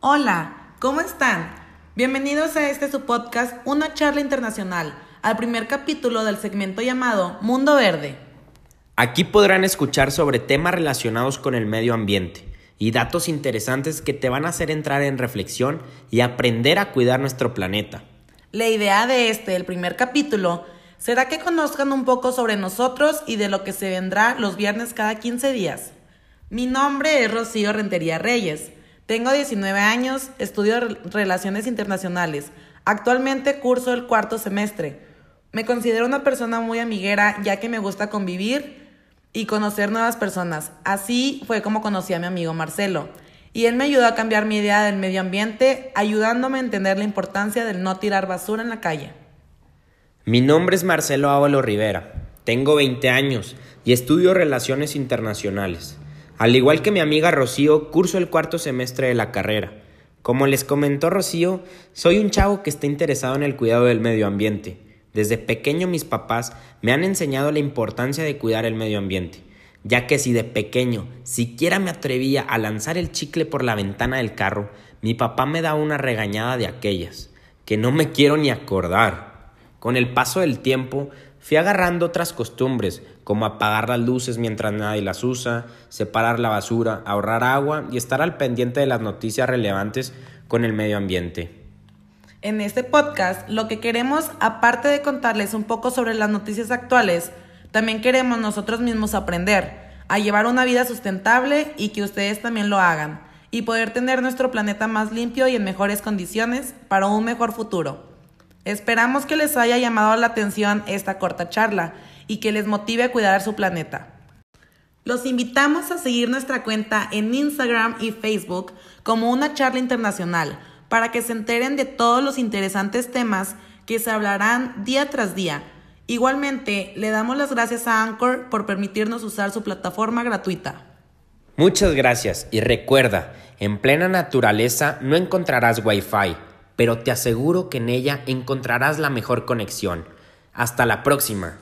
Hola, ¿cómo están? Bienvenidos a este su podcast, Una charla internacional, al primer capítulo del segmento llamado Mundo Verde. Aquí podrán escuchar sobre temas relacionados con el medio ambiente y datos interesantes que te van a hacer entrar en reflexión y aprender a cuidar nuestro planeta. La idea de este, el primer capítulo, será que conozcan un poco sobre nosotros y de lo que se vendrá los viernes cada 15 días. Mi nombre es Rocío Rentería Reyes. Tengo 19 años, estudio Relaciones Internacionales. Actualmente curso el cuarto semestre. Me considero una persona muy amiguera ya que me gusta convivir y conocer nuevas personas. Así fue como conocí a mi amigo Marcelo. Y él me ayudó a cambiar mi idea del medio ambiente, ayudándome a entender la importancia del no tirar basura en la calle. Mi nombre es Marcelo Ávalo Rivera. Tengo 20 años y estudio Relaciones Internacionales. Al igual que mi amiga Rocío, curso el cuarto semestre de la carrera. Como les comentó Rocío, soy un chavo que está interesado en el cuidado del medio ambiente. Desde pequeño mis papás me han enseñado la importancia de cuidar el medio ambiente, ya que si de pequeño siquiera me atrevía a lanzar el chicle por la ventana del carro, mi papá me da una regañada de aquellas, que no me quiero ni acordar. Con el paso del tiempo Fui agarrando otras costumbres, como apagar las luces mientras nadie las usa, separar la basura, ahorrar agua y estar al pendiente de las noticias relevantes con el medio ambiente. En este podcast lo que queremos, aparte de contarles un poco sobre las noticias actuales, también queremos nosotros mismos aprender a llevar una vida sustentable y que ustedes también lo hagan y poder tener nuestro planeta más limpio y en mejores condiciones para un mejor futuro. Esperamos que les haya llamado la atención esta corta charla y que les motive a cuidar su planeta. Los invitamos a seguir nuestra cuenta en Instagram y Facebook como una charla internacional para que se enteren de todos los interesantes temas que se hablarán día tras día. Igualmente, le damos las gracias a Anchor por permitirnos usar su plataforma gratuita. Muchas gracias y recuerda, en plena naturaleza no encontrarás Wi-Fi pero te aseguro que en ella encontrarás la mejor conexión. Hasta la próxima.